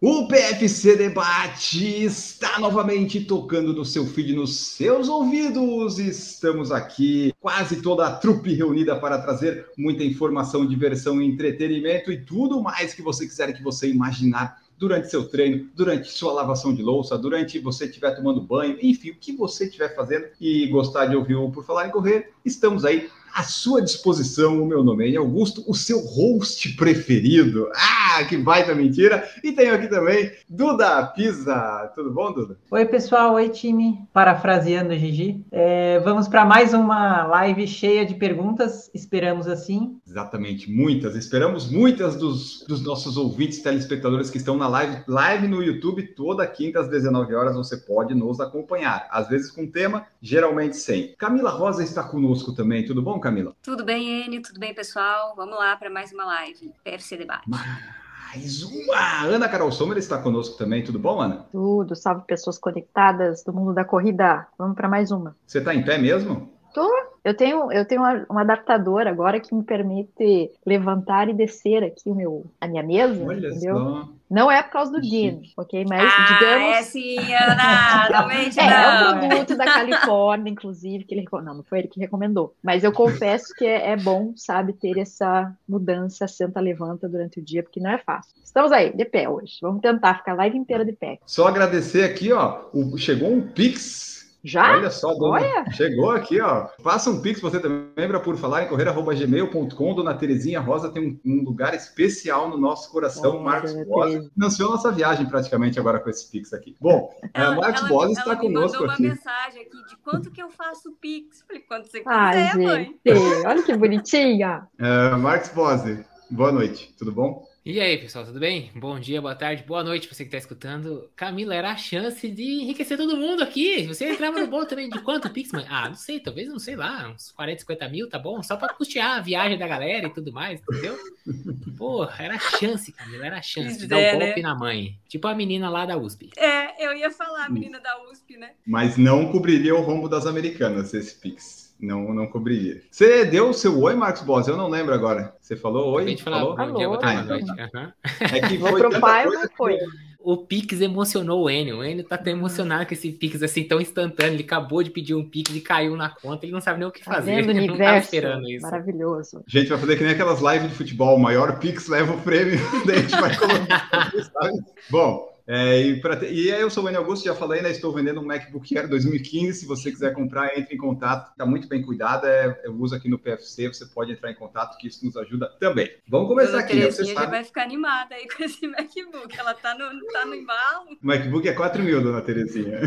O PFC Debate está novamente tocando no seu feed, nos seus ouvidos. Estamos aqui, quase toda a trupe reunida para trazer muita informação, diversão, entretenimento e tudo mais que você quiser que você imaginar durante seu treino, durante sua lavação de louça, durante você estiver tomando banho, enfim, o que você estiver fazendo e gostar de ouvir o Por Falar em Correr, estamos aí à sua disposição. O meu nome é Augusto, o seu host preferido. Ah, que baita mentira! E tenho aqui também Duda Pisa. Tudo bom, Duda? Oi, pessoal. Oi, time. Parafraseando Gigi. É, vamos para mais uma live cheia de perguntas. Esperamos assim. Exatamente, muitas. Esperamos muitas dos, dos nossos ouvintes, telespectadores que estão na live. Live no YouTube, toda quinta às 19 horas você pode nos acompanhar. Às vezes com tema, geralmente sem. Camila Rosa está conosco também. Tudo bom, Camila? Tudo bem, Enio? Tudo bem, pessoal? Vamos lá para mais uma live. PFC Debate. Mais uma! Ana Carol Sommer está conosco também. Tudo bom, Ana? Tudo, salve pessoas conectadas do mundo da corrida. Vamos para mais uma. Você está em pé mesmo? Tô. Eu tenho, eu tenho uma, um adaptador agora que me permite levantar e descer aqui o meu, a minha mesa, Olha entendeu? só. Não é por causa do Dean, ok? Mas ah, digamos. é sim, Ana! Não mente, É, é não. um produto da Califórnia, inclusive, que ele Não, não foi ele que recomendou. Mas eu confesso que é, é bom, sabe, ter essa mudança, senta, levanta durante o dia, porque não é fácil. Estamos aí, de pé hoje. Vamos tentar ficar a live inteira de pé. Só agradecer aqui, ó. o- chegou um Pix. Já? Olha só, dona, Olha. chegou aqui, ó. Faça um Pix, você também lembra por falar em correr, arroba gmail.com. Dona Terezinha Rosa tem um, um lugar especial no nosso coração. Olha, Marcos Bosa financiou nossa viagem praticamente agora com esse Pix aqui. Bom, é, Ela, Marcos ela- Bosa ela está me conosco mandou uma aqui. mensagem aqui de quanto que eu faço Pix. Falei, quanto você Ai, quiser, mãe. gente, olha que bonitinha. É, Marcos Bose, boa noite, tudo bom? E aí, pessoal, tudo bem? Bom dia, boa tarde, boa noite pra você que tá escutando. Camila, era a chance de enriquecer todo mundo aqui. Você entrava no bolo também de quanto, Pix, mãe? Ah, não sei, talvez, não sei lá, uns 40, 50 mil, tá bom? Só pra custear a viagem da galera e tudo mais, entendeu? Pô, era a chance, Camila, era a chance de dar É, o né? golpe na mãe. Tipo a menina lá da USP. É, eu ia falar, a menina da USP, né? Mas não cobriria o rombo das americanas esse Pix. Não, não cobriria. Você deu o seu oi, Marcos Bose? Eu não lembro agora. Você falou oi? De falar Falou? tarde, Ah, então. Aham. É que foi tanta profile coisa não foi. O Pix emocionou o Enio. O Enio tá tão emocionado com esse Pix assim tão instantâneo. Ele acabou de pedir um Pix e caiu na conta. Ele não sabe nem o que Tá fazer. vendo Ele não tava universo? esperando isso. Maravilhoso. A gente vai fazer que nem aquelas lives de futebol. O maior Pix leva o prêmio. Daí a gente vai colocar. sabe? Bom, é, e, pra e aí eu sou o Enio Augusto, já falei, né? Estou vendendo um MacBook Air 2015. Se você quiser comprar, entre em contato. Está muito bem cuidado. É, eu uso aqui no PFC. Você pode entrar em contato, que isso nos ajuda também. Vamos começar aqui. né? Você Terezinha já vai ficar animada aí com esse MacBook. Ela tá no, tá no embalo. o MacBook é 4 mil, dona Terezinha.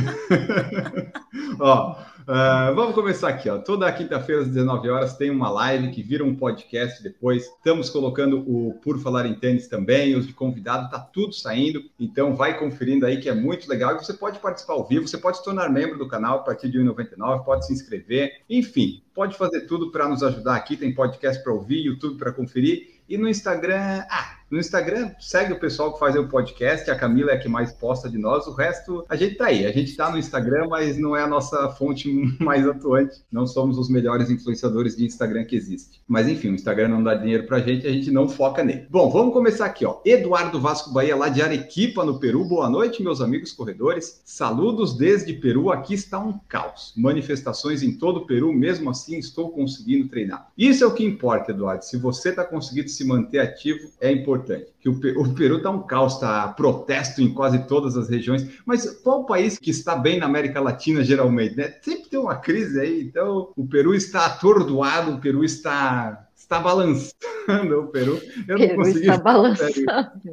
ó, ah, vamos começar aqui, ó. Toda quinta-feira às 19 horas tem uma live que vira um podcast depois. Estamos colocando o Por Falar em Tênis também, os de convidado, tá tudo saindo. Então vai conferindo aí que é muito legal. E você pode participar ao vivo, você pode se tornar membro do canal a partir de R$ 1,99, pode se inscrever, enfim, pode fazer tudo para nos ajudar aqui. Tem podcast para ouvir, YouTube para conferir. E no Instagram, ah, no Instagram, segue o pessoal que faz o podcast, a Camila é a que mais posta de nós, o resto a gente tá aí. A gente tá no Instagram, mas não é a nossa fonte mais atuante. Não somos os melhores influenciadores de Instagram que existe. Mas enfim, o Instagram não dá dinheiro pra gente, a gente não foca nele. Bom, vamos começar aqui, ó. Eduardo Vasco Bahia, lá de Arequipa, no Peru. Boa noite, meus amigos corredores. Saludos desde Peru. Aqui está um caos. Manifestações em todo o Peru, mesmo assim estou conseguindo treinar. Isso é o que importa, Eduardo. Se você está conseguindo se manter ativo, é importante. Que o, o Peru está um caos, está protesto em quase todas as regiões. Mas qual país que está bem na América Latina, geralmente? Né? Sempre tem uma crise aí. Então, o Peru está atordoado, o Peru está, está balançando. O Peru, eu não Peru consegui está balançando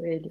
ele.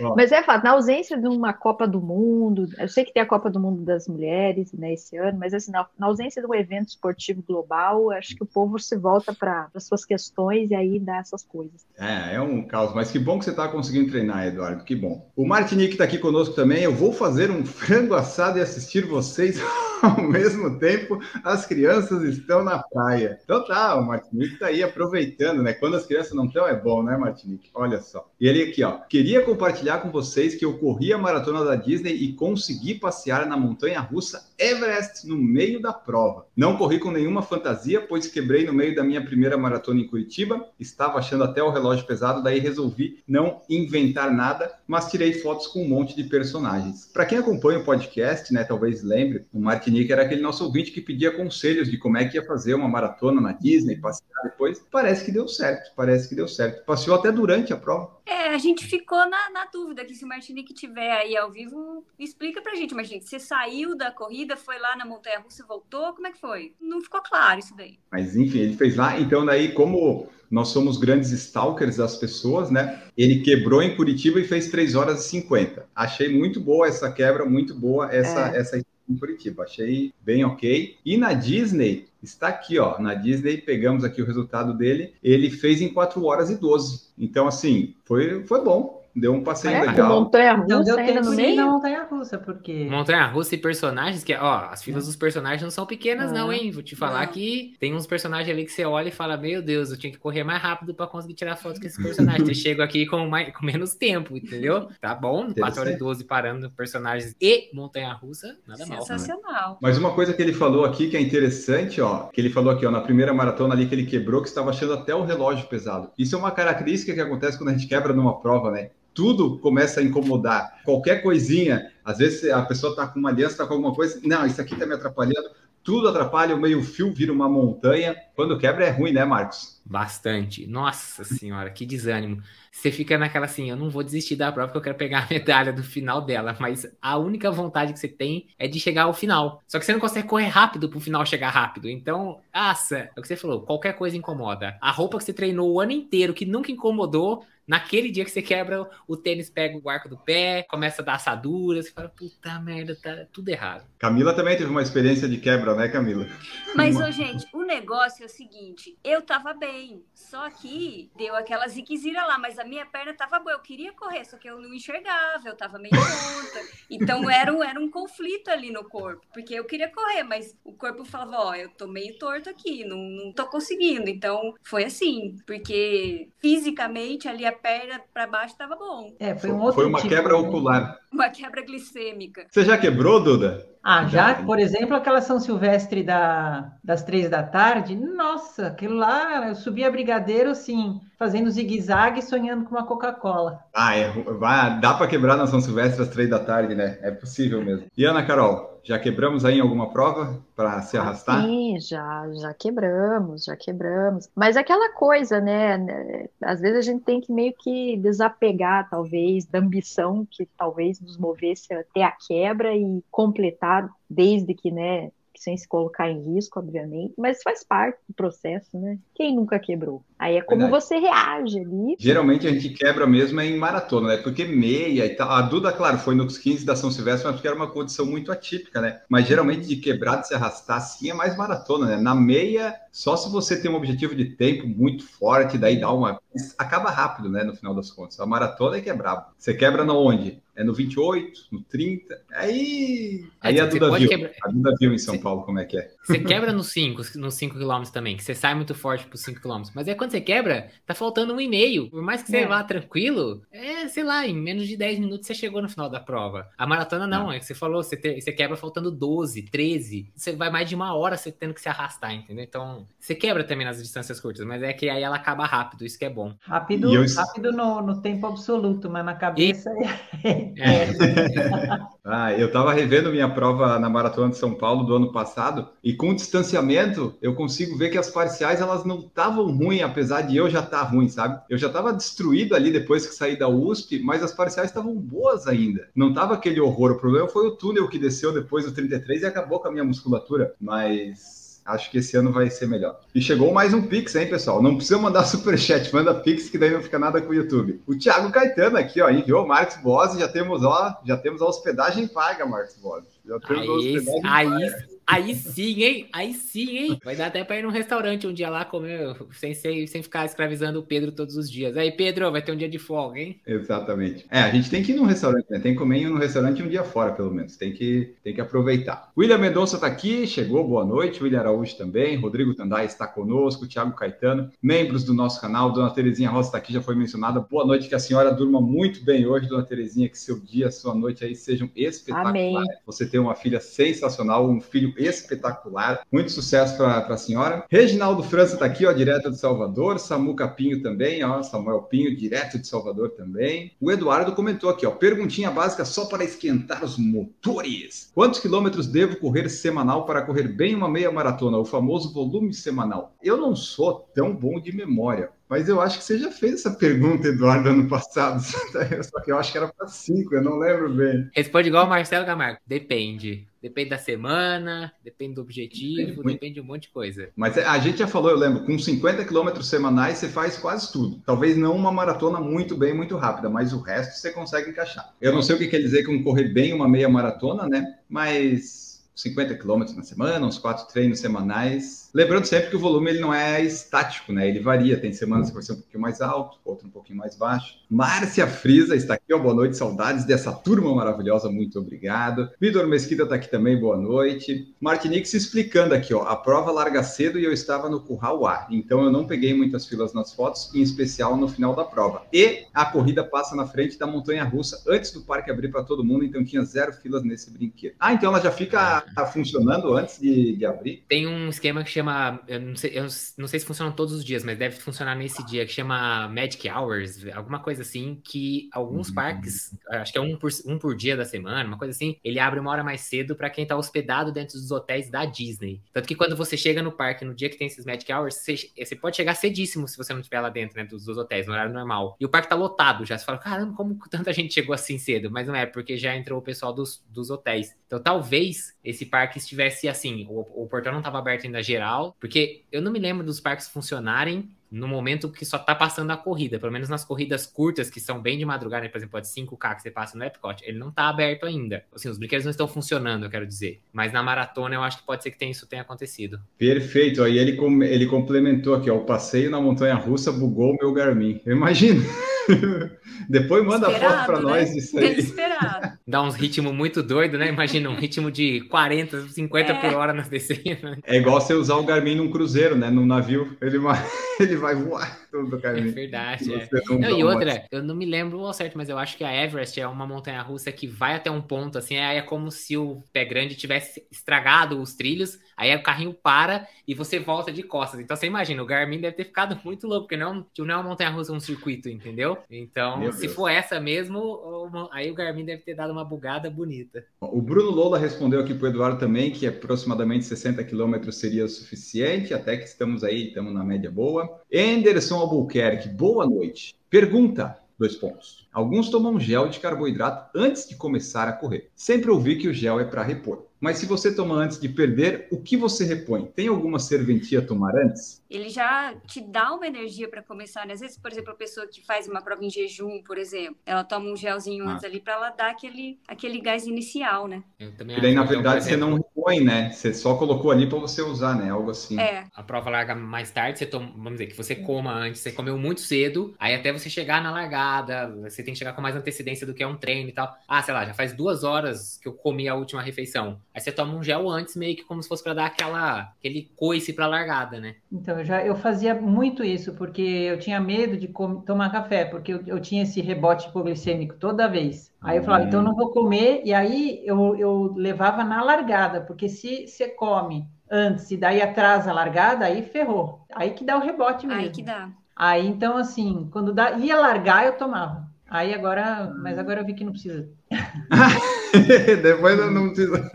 Ó. Mas é fato, na ausência de uma Copa do Mundo, eu sei que tem a Copa do Mundo das Mulheres, né, esse ano, mas assim, na, na ausência de um evento esportivo global, acho que o povo se volta para as suas questões e aí dá essas coisas. É, é um caos, mas que bom que você está conseguindo treinar, Eduardo, que bom. O Martinique está aqui conosco também. Eu vou fazer um frango assado e assistir vocês ao mesmo tempo. As crianças estão na praia. Então tá, o Martinique está aí aproveitando, né? Quando as crianças não estão, é bom, né, Martinique? Olha só. E ele aqui, ó. Queria compartilhar com vocês que eu corri a maratona da Disney e consegui passear na montanha russa Everest no meio da prova. Não corri com nenhuma fantasia, pois quebrei no meio da minha primeira maratona em Curitiba. Estava achando até o relógio pesado, daí resolvi não inventar nada, mas tirei fotos com um monte de personagens. Para quem acompanha o podcast, né, talvez lembre, o Martinique era aquele nosso ouvinte que pedia conselhos de como é que ia fazer uma maratona na Disney, passear depois. Parece que deu certo, parece que deu certo. Passeou até durante a prova. É, a gente ficou na, na dúvida que se o Martinique tiver aí ao vivo, explica pra gente, Martinique. Você saiu da corrida, foi lá na Montanha Russa e voltou? Como é que foi? Não ficou claro isso daí. Mas enfim, ele fez lá. Então, daí, como nós somos grandes stalkers das pessoas, né? Ele quebrou em Curitiba e fez 3 horas e 50. Achei muito boa essa quebra, muito boa essa, É. essa em Curitiba. Achei bem ok. E na Disney, está aqui, ó. Na Disney, pegamos aqui o resultado dele. Ele fez em 4 horas e 12. Então, assim, foi, foi bom. Deu um passeio É, legal. montanha Não russa deu ainda tempo no meio. na montanha russa, porque. Montanha russa e personagens, que, ó, as filas dos personagens não são pequenas, não, Não. hein? Vou te falar Não. que tem uns personagens ali que você olha e fala: Meu Deus, eu tinha que correr mais rápido pra conseguir tirar foto com esses personagens. Eu chego aqui com, mais, com menos tempo, entendeu? Tá bom? 4 horas e 12 parando personagens e montanha russa, nada mal. Sensacional. Mas uma coisa que ele falou aqui que é interessante, ó, que ele falou aqui, ó, na primeira maratona ali que ele quebrou, que estava achando até o relógio pesado. Isso é uma característica que acontece quando a gente quebra numa prova, né? Tudo começa a incomodar. Qualquer coisinha, às vezes a pessoa tá com uma aliança, tá com alguma coisa, não, isso aqui tá me atrapalhando. Tudo atrapalha, o meio fio vira uma montanha. Quando quebra é ruim, né, Marcos? Bastante. Nossa senhora, que desânimo. Você fica naquela assim, eu não vou desistir da prova porque eu quero pegar a medalha do final dela, mas a única vontade que você tem é de chegar ao final. Só que você não consegue correr rápido pro final chegar rápido. Então, nossa, é o que você falou, qualquer coisa incomoda. A roupa que você treinou o ano inteiro, que nunca incomodou, naquele dia que você quebra, o tênis pega o arco do pé, começa a dar assadura, você fala, puta merda, tá tudo errado. Camila também teve uma experiência de quebra, né, Camila? Mas, Uma- ô, gente, o negócio é o seguinte: eu tava bem, só que deu aquela ziquezira lá, mas a minha perna tava boa. Eu queria correr, só que eu não enxergava, eu tava meio tonta. Então era um, era um conflito ali no corpo, porque eu queria correr, mas o corpo falava: Ó, eu tô meio torto aqui, não, não tô conseguindo. Então foi assim, porque fisicamente ali a perna pra baixo tava bom. É, foi um outro Foi uma tipo, quebra né? ocular. Uma quebra glicêmica. Você já quebrou, Duda? Ah, já, por exemplo, aquela São Silvestre da, das três da tarde, nossa, aquilo lá, eu subia brigadeiro, assim, fazendo zigue-zague, sonhando com uma Coca-Cola. Ah, é, vai, dá para quebrar na São Silvestre às três da tarde, né? É possível mesmo. E Ana Carol, já quebramos aí em alguma prova para se arrastar? Sim, já, já quebramos, já quebramos. Mas aquela coisa, né? né, Às vezes a gente tem que meio que desapegar, talvez, da ambição que talvez nos movesse até a quebra e completar, desde que, né? Sem se colocar em risco, obviamente, mas faz parte do processo, né? Quem nunca quebrou? Aí é como Verdade. você reage ali. Geralmente a gente quebra mesmo é em maratona, né? Porque meia e tal. A Duda, claro, foi nos 15 da São Silvestre, mas porque era uma condição muito atípica, né? Mas geralmente de quebrar, de se arrastar assim é mais maratona, né? Na meia, só se você tem um objetivo de tempo muito forte, daí dá uma. Acaba rápido, né? No final das contas. A maratona é que é brabo. Você quebra na onde? É no 28, no 30. Aí. Aí a Duda viu. quebrar- A Duda viu em São Você- Paulo como é que é. Você quebra nos 5, nos 5 km também, que você sai muito forte pros 5 km. Mas aí quando você quebra, tá faltando um e meio. Por mais que você É. vá tranquilo, é, sei lá, em menos de 10 minutos você chegou no final da prova. A maratona não, é que você falou, você, te- você quebra faltando 12, 13. Você vai mais de uma hora você tendo que se arrastar, entendeu? Então, você quebra também nas distâncias curtas, mas é que aí ela acaba rápido, isso que é bom. Rápido, E eu- rápido no, no tempo absoluto, mas na cabeça é. É. Ah, eu tava revendo minha prova na Maratona de São Paulo do ano passado e com o distanciamento eu consigo ver que as parciais elas não estavam ruins, apesar de eu já estar ruim, sabe? Eu já estava destruído ali depois que saí da USP, mas as parciais estavam boas ainda. Não tava aquele horror. O problema foi o túnel que desceu depois do 33 e acabou com a minha musculatura. Mas Acho que esse ano vai ser melhor. E chegou mais um Pix, hein, pessoal? Não precisa mandar superchat, manda Pix, que daí não fica nada com o YouTube. O Thiago Caetano aqui, ó, enviou Marcos Boss, já temos, ó, já temos a hospedagem paga, Marcos Boss. Já temos a Aí, hospedagem aí, paga. Aí sim, hein? Aí sim, hein? Vai dar até pra ir num restaurante um dia lá comer, sem, sem, sem ficar escravizando o Pedro todos os dias. Aí, Pedro, vai ter um dia de folga, hein? Exatamente. É, a gente tem que ir num restaurante, né? Tem que comer em um restaurante um dia fora, pelo menos. Tem que, tem que aproveitar. William Mendonça tá aqui, chegou, boa noite. William Araújo também. Rodrigo Tandai está conosco. Thiago Caetano, membros do nosso canal. Dona Terezinha Rosa está aqui, já foi mencionada. Boa noite, que a senhora durma muito bem hoje, Dona Terezinha. Que seu dia, sua noite aí sejam espetaculares. Amém. Você tem uma filha sensacional, um filho espetacular. Muito sucesso para a senhora. Reginaldo França está aqui, ó, direto de Salvador. Samu Capinho também, ó. Samuel Pinho, direto de Salvador também. O Eduardo comentou aqui, ó. Perguntinha básica só para esquentar os motores. Quantos quilômetros devo correr semanal para correr bem uma meia maratona? O famoso volume semanal. Eu não sou tão bom de memória. Mas eu acho que você já fez essa pergunta, Eduardo, ano passado. Só que eu acho que era para cinco, eu não lembro bem. Responde igual o Marcelo Camargo. Depende. Depende da semana, depende do objetivo, Depende depende de um monte de coisa. Mas a gente já falou, eu lembro, com 50 quilômetros semanais você faz quase tudo. Talvez não uma maratona muito bem, muito rápida, mas o resto você consegue encaixar. Eu não sei o que quer dizer com correr bem uma meia maratona, né? Mas 50 quilômetros na semana, uns quatro treinos semanais. Lembrando sempre que o volume ele não é estático, né? Ele varia. Tem semanas que vai ser um pouquinho mais alto, outro um pouquinho mais baixo. Márcia Frisa está aqui, boa noite, saudades dessa turma maravilhosa, muito obrigado. Vitor Mesquita está aqui também, boa noite. Martinique se explicando aqui, ó, a prova larga cedo e eu estava no curral A, então eu não peguei muitas filas nas fotos, em especial no final da prova. E a corrida passa na frente da montanha russa antes do parque abrir para todo mundo, então tinha zero filas nesse brinquedo. Ah, então ela já fica tá funcionando antes de, de abrir? Tem um esquema que chama. Eu não, sei, eu não sei se funciona todos os dias, mas deve funcionar nesse dia, que chama Magic Hours, alguma coisa assim, que alguns Uhum. parques, acho que é um por, um por dia da semana, uma coisa assim, ele abre uma hora mais cedo para quem tá hospedado dentro dos hotéis da Disney. Tanto que quando você chega no parque, no dia que tem esses Magic Hours, você, você pode chegar cedíssimo se você não estiver lá dentro, né, dos, dos hotéis, no horário normal. E o parque tá lotado já. Você fala, caramba, como tanta gente chegou assim cedo? Mas não é, porque já entrou o pessoal dos, dos hotéis. Então talvez esse parque estivesse assim, o, o portão não estava aberto ainda geral, porque eu não me lembro dos parques funcionarem no momento que só tá passando a corrida, pelo menos nas corridas curtas, que são bem de madrugada, né? por exemplo, de 5K que você passa no Epcot, ele não tá aberto ainda. Assim, os brinquedos não estão funcionando, eu quero dizer. Mas na maratona eu acho que pode ser que isso tenha acontecido. Perfeito. Aí ele, com- ele complementou aqui, ó, o passeio na montanha russa bugou o meu Garmin. Eu imagino. Depois manda a foto Esperado, para né? nós disso Bem aí. esperado. Dá uns ritmos muito doido, né? Imagina um ritmo de 40, 50 É. por hora na descida. É igual você usar o Garmin num cruzeiro, né? Num navio, ele vai, ele vai voar todo o É verdade, é. Não Não, e outra, eu não me lembro ao certo, mas eu acho que a Everest é uma montanha russa que vai até um ponto, assim, aí é como se o pé grande tivesse estragado os trilhos, aí o carrinho para e você volta de costas. Então você imagina, o Garmin deve ter ficado muito louco, porque não, é tipo, não é uma montanha russa, é um circuito, entendeu? Então, Meu se Deus. for essa mesmo, aí o Garmin deve ter dado uma bugada bonita. O Bruno Lola respondeu aqui para o Eduardo também que aproximadamente 60 quilômetros seria o suficiente, até que estamos aí, estamos na média boa. Anderson Albuquerque, boa noite. Pergunta, dois pontos. Alguns tomam gel de carboidrato antes de começar a correr. Sempre ouvi que o gel é para repor. Mas se você toma antes de perder, o que você repõe? Tem alguma serventia a tomar antes? Ele já te dá uma energia para começar. né? Às vezes, por exemplo, a pessoa que faz uma prova em jejum, por exemplo, ela toma um gelzinho Ah. antes ali para ela dar aquele, aquele gás inicial, né? Eu também E daí, na por verdade, você não repõe, né? Você só colocou ali para você usar, né? Algo assim. É, A prova larga mais tarde, você toma, vamos dizer, que você coma antes, você comeu muito cedo, aí até você chegar na largada, você tem que chegar com mais antecedência do que é um treino e tal. Ah, sei lá, já faz duas horas que eu comi a última refeição. Aí você toma um gel antes, meio que como se fosse pra dar aquela, aquele coice pra largada, né? Então, eu já eu fazia muito isso, porque eu tinha medo de tomar café, porque eu, eu tinha esse rebote hipoglicêmico toda vez. Aí eu falava, então eu não vou comer, e aí eu, eu levava na largada, porque se você come antes e daí atrasa a largada, aí ferrou. Aí que dá o rebote mesmo. aí que dá. Aí, então, assim, quando dá, ia largar, eu tomava. Aí agora, mas agora eu vi que não precisa. Depois eu não precisa.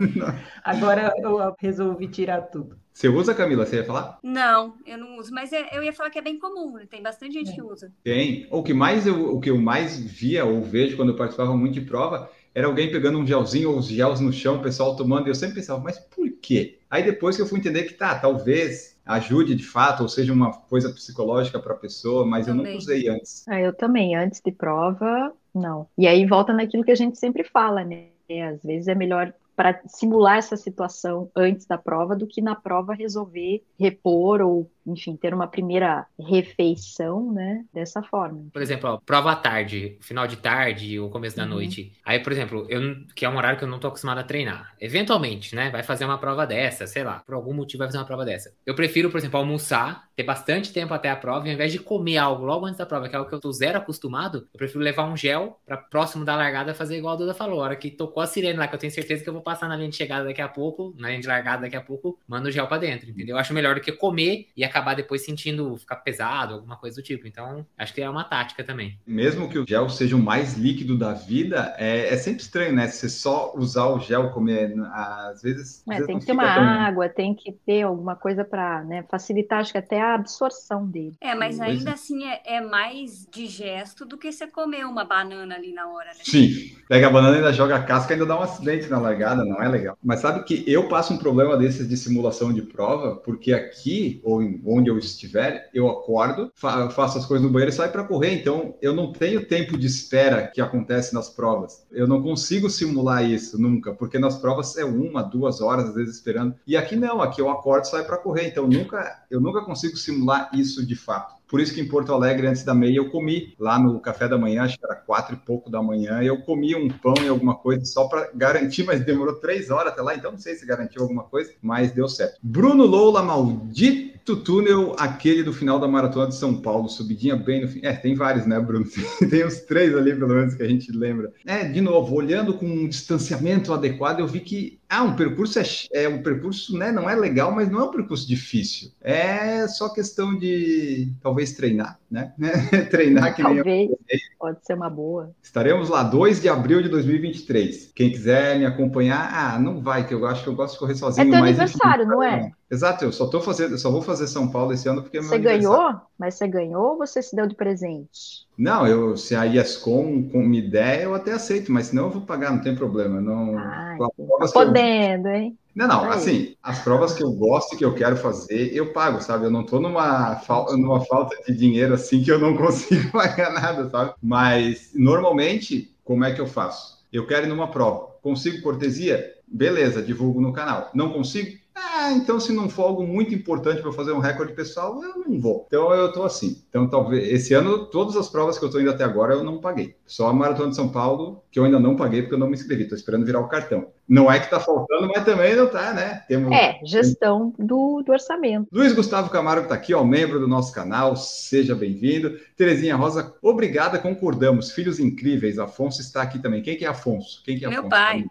Agora eu resolvi tirar tudo. Você usa, Camila? Você ia falar? Não, eu não uso, mas é- eu ia falar que é bem comum, né? Tem bastante gente que usa. Tem. O que mais eu, o que eu mais via ou vejo quando eu participava muito de prova era alguém pegando um gelzinho ou os gels no chão, o pessoal tomando, e eu sempre pensava, mas por quê? Aí depois que eu fui entender que tá, talvez ajude de fato, ou seja uma coisa psicológica para a pessoa, mas eu Também. nunca usei antes. Ah, eu também, antes de prova, não. E aí volta naquilo que a gente sempre fala, né? Às vezes é melhor para simular essa situação antes da prova do que na prova resolver repor ou, enfim, ter uma primeira refeição, né? Dessa forma. Por exemplo, ó, prova à tarde, final de tarde ou começo da Uhum. noite. Aí, por exemplo, eu que é um horário que eu não tô acostumado a treinar. Eventualmente, né? Vai fazer uma prova dessa, sei lá, por algum motivo vai fazer uma prova dessa. Eu prefiro, por exemplo, almoçar, ter bastante tempo até a prova, e ao invés de comer algo logo antes da prova, que é algo que eu tô zero acostumado, eu prefiro levar um gel pra próximo da largada fazer igual a Duda falou. A hora que tocou a sirene lá, que eu tenho certeza que eu vou passar na linha de chegada daqui a pouco, na linha de largada daqui a pouco, mando o gel pra dentro, entendeu? Eu acho melhor do que comer e acabar depois sentindo ficar pesado, alguma coisa do tipo. Então, acho que é uma tática também. Mesmo que o gel seja o mais líquido da vida, é, é sempre estranho, né? Se só usar o gel, comer, às vezes. às É, vezes tem que ter uma tão- água, tem que ter alguma coisa para facilitar, acho que até a absorção dele. É, mas Pois ainda é. assim é, é mais digesto do que você comer uma banana ali na hora, né? Sim, pega a banana e ainda joga a casca e ainda dá um acidente na largada, não é legal. Mas sabe que eu passo um problema desses de simulação de prova, porque aqui, ou em- onde eu estiver, eu acordo, fa- faço as coisas no banheiro e saio para correr. Então, eu não tenho tempo de espera que acontece nas provas. Eu não consigo simular isso nunca, porque nas provas é uma, duas horas, às vezes, esperando. E aqui não, aqui eu acordo e saio para correr. Então, nunca, eu nunca consigo simular isso de fato. Por isso que em Porto Alegre, antes da meia, eu comi lá no café da manhã, acho que era quatro e pouco da manhã, eu comi um pão e alguma coisa só para garantir, mas demorou três horas até lá, então não sei se garantiu alguma coisa, mas deu certo. Bruno Loula, maldito túnel, aquele do final da Maratona de São Paulo, subidinha bem no fim. É, tem vários, né, Bruno? tem uns três ali, pelo menos, que a gente lembra. É, de novo, olhando com um distanciamento adequado, eu vi que, ah, um percurso é, é um percurso, né, não é legal, mas não é um percurso difícil. É só questão de, talvez, treinar, né? treinar que nem eu. Pode ser uma boa. Estaremos lá 2 de abril de 2023. Quem quiser me acompanhar, ah, não vai, que eu acho que eu gosto de correr É sozinho. teu mas, aniversário, enfim, não é? Exato, eu só tô fazendo, só vou fazer São Paulo esse ano porque é meu Você ganhou? Mas você ganhou ou você se deu de presente? Não, eu, se a ESCOM com- me der, eu até aceito, mas senão eu vou pagar, não tem problema. Não, Ai, tá que eu- podendo, hein? Não, não, Aí. assim, as provas que eu gosto e que eu quero fazer, eu pago, sabe? Eu não tô numa, fal- numa falta de dinheiro assim que eu não consigo pagar nada, sabe? Mas normalmente, como é que eu faço? Eu quero ir numa prova. Consigo cortesia? Beleza, divulgo no canal. Não consigo? Ah, então se não for algo muito importante para fazer um recorde pessoal, eu não vou. Então eu tô assim. Então talvez esse ano todas as provas que eu tô indo até agora eu não paguei. Só a Maratona de São Paulo que eu ainda não paguei porque eu não me inscrevi. Tô esperando virar o cartão. Não é que tá faltando, mas também não tá, né? Temos É, gestão do, do orçamento. Luiz Gustavo Camargo está aqui, ó, membro do nosso canal, seja bem-vindo. Terezinha Rosa, obrigada, concordamos. Filhos incríveis, Afonso está aqui também. Quem que é Afonso? Quem que é Meu Afonso? pai.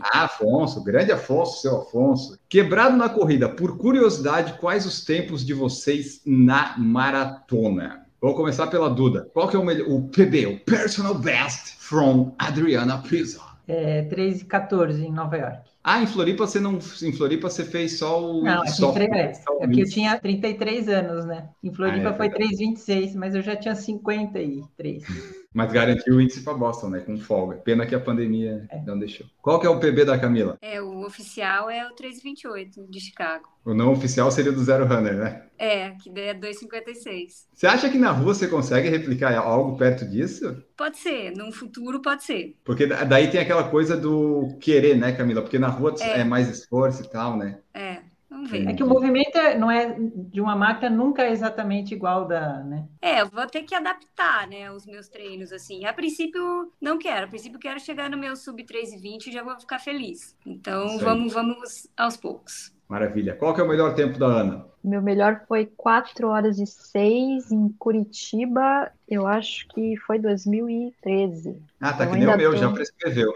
Ah, Afonso, grande Afonso, seu Afonso. Quebrado na corrida, por curiosidade, quais os tempos de vocês na maratona? Vou começar pela Duda. Qual que é o melhor, o PB, o Personal Best from Adriana Pisa? É 3 e 14 em Nova York. Ah, em Floripa você não, em Floripa você fez só o Não, é, só, que tre- é, só o é porque eu mix. tinha 33 anos, né? Em Floripa Ah, é foi verdade. 3,26, mas eu já tinha 53. Mas garantiu o índice para Boston, né? Com folga. Pena que a pandemia É. não deixou. Qual que é o PB da Camila? É, o oficial é o 328 de Chicago. O não oficial seria do Zero Runner, né? É, que daí é 2,56. Você acha que na rua você consegue replicar algo perto disso? Pode ser, num futuro pode ser. Porque da- daí tem aquela coisa do querer, né, Camila? Porque na rua É. é, mais esforço e tal, né? É, vamos ver. É que o movimento é- não é de uma máquina nunca é exatamente igual da, né? É, eu vou ter que adaptar, né, os meus treinos, assim. A princípio, não quero. A princípio, quero chegar no meu sub 3,20 e já vou ficar feliz. Então, aí. vamos, vamos aos poucos. Maravilha. Qual que é o melhor tempo da Ana? Meu melhor foi 4 horas e 6 em Curitiba, eu acho que foi 2013. Ah, tá Eu que nem o meu, tô- já prescreveu.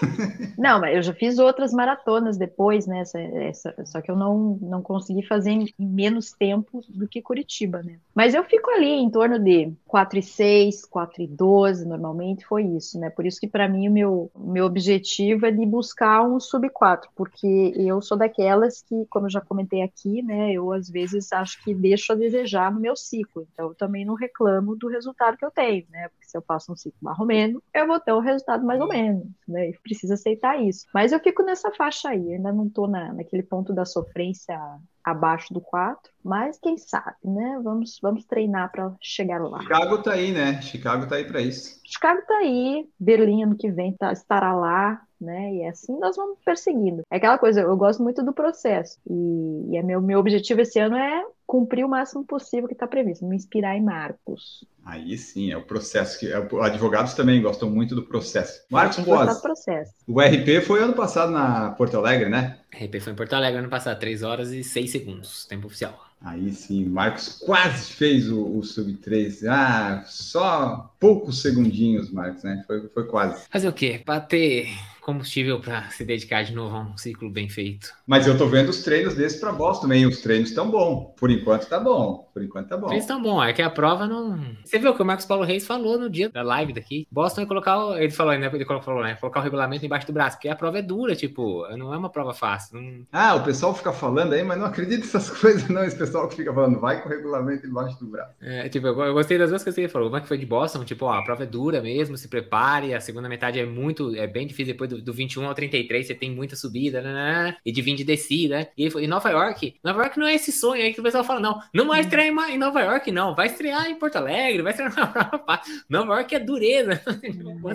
Não, mas eu já fiz outras maratonas depois, né? Essa, essa- só que eu não, não consegui fazer em menos tempo do que Curitiba, né? Mas eu fico ali em torno de 4,6, 4,12, normalmente foi isso, né? Por isso que para mim o meu, meu objetivo é de buscar um sub 4, porque eu sou daquelas que, como eu já comentei aqui, né, eu às vezes acho que deixo a desejar no meu ciclo, então eu também não reclamo do resultado que eu tenho, né? Porque se eu faço um ciclo marromeno, eu vou ter um resultado mais ou menos, né? E precisa aceitar isso. Mas eu fico nessa faixa aí, ainda não tô na, naquele ponto da sofrência abaixo do 4, mas quem sabe, né? Vamos, vamos treinar para chegar lá. Chicago tá aí, né? Chicago tá aí para isso. Chicago tá aí, Berlim ano que vem tá, estará lá, né? E assim nós vamos perseguindo. É aquela coisa, eu gosto muito do processo. E, e é meu, meu objetivo esse ano é cumprir o máximo possível que está previsto, me inspirar em Marcos. Aí sim, é o processo que é, advogados também gostam muito do processo. Marcos Pós, processo. o RP foi ano passado na Porto Alegre, né? RP foi em Porto Alegre ano passado, 3 horas e 6 segundos, tempo oficial. Aí sim, Marcos quase fez o, o sub 3. Ah, só poucos segundinhos, Marcos, né? Foi, foi quase. Fazer o quê? Para ter combustível para se dedicar de novo a um ciclo bem feito. Mas eu tô vendo os treinos desses para Boston também. Os treinos estão bons. Por enquanto tá bom. Por enquanto tá bom. Treinos estão bons. É que a prova não. Você viu o que o Marcos Paulo Reis falou no dia da live daqui? Boston ia colocar. O... Ele falou, né? Ele falou, né? Colocar o regulamento embaixo do braço, porque a prova é dura, tipo, não é uma prova fácil. Não... Ah, o pessoal fica falando aí, mas não acredito nessas coisas, não. Esse pessoal que fica falando, vai com o regulamento embaixo do braço. É, tipo, eu, eu gostei das duas coisas que ele falou. É que foi de Boston? Tipo, ó, a prova é dura mesmo, se prepare. A segunda metade é muito, é bem difícil depois do, do 21 ao 30 33 você tem muita subida, né, né, né? e de 20 de descida. E, e Nova York, Nova York não é esse sonho aí que o pessoal fala, não, não vai estrear em, Nova York, não, vai estrear em Porto Alegre, vai estrear na Nova York é dureza.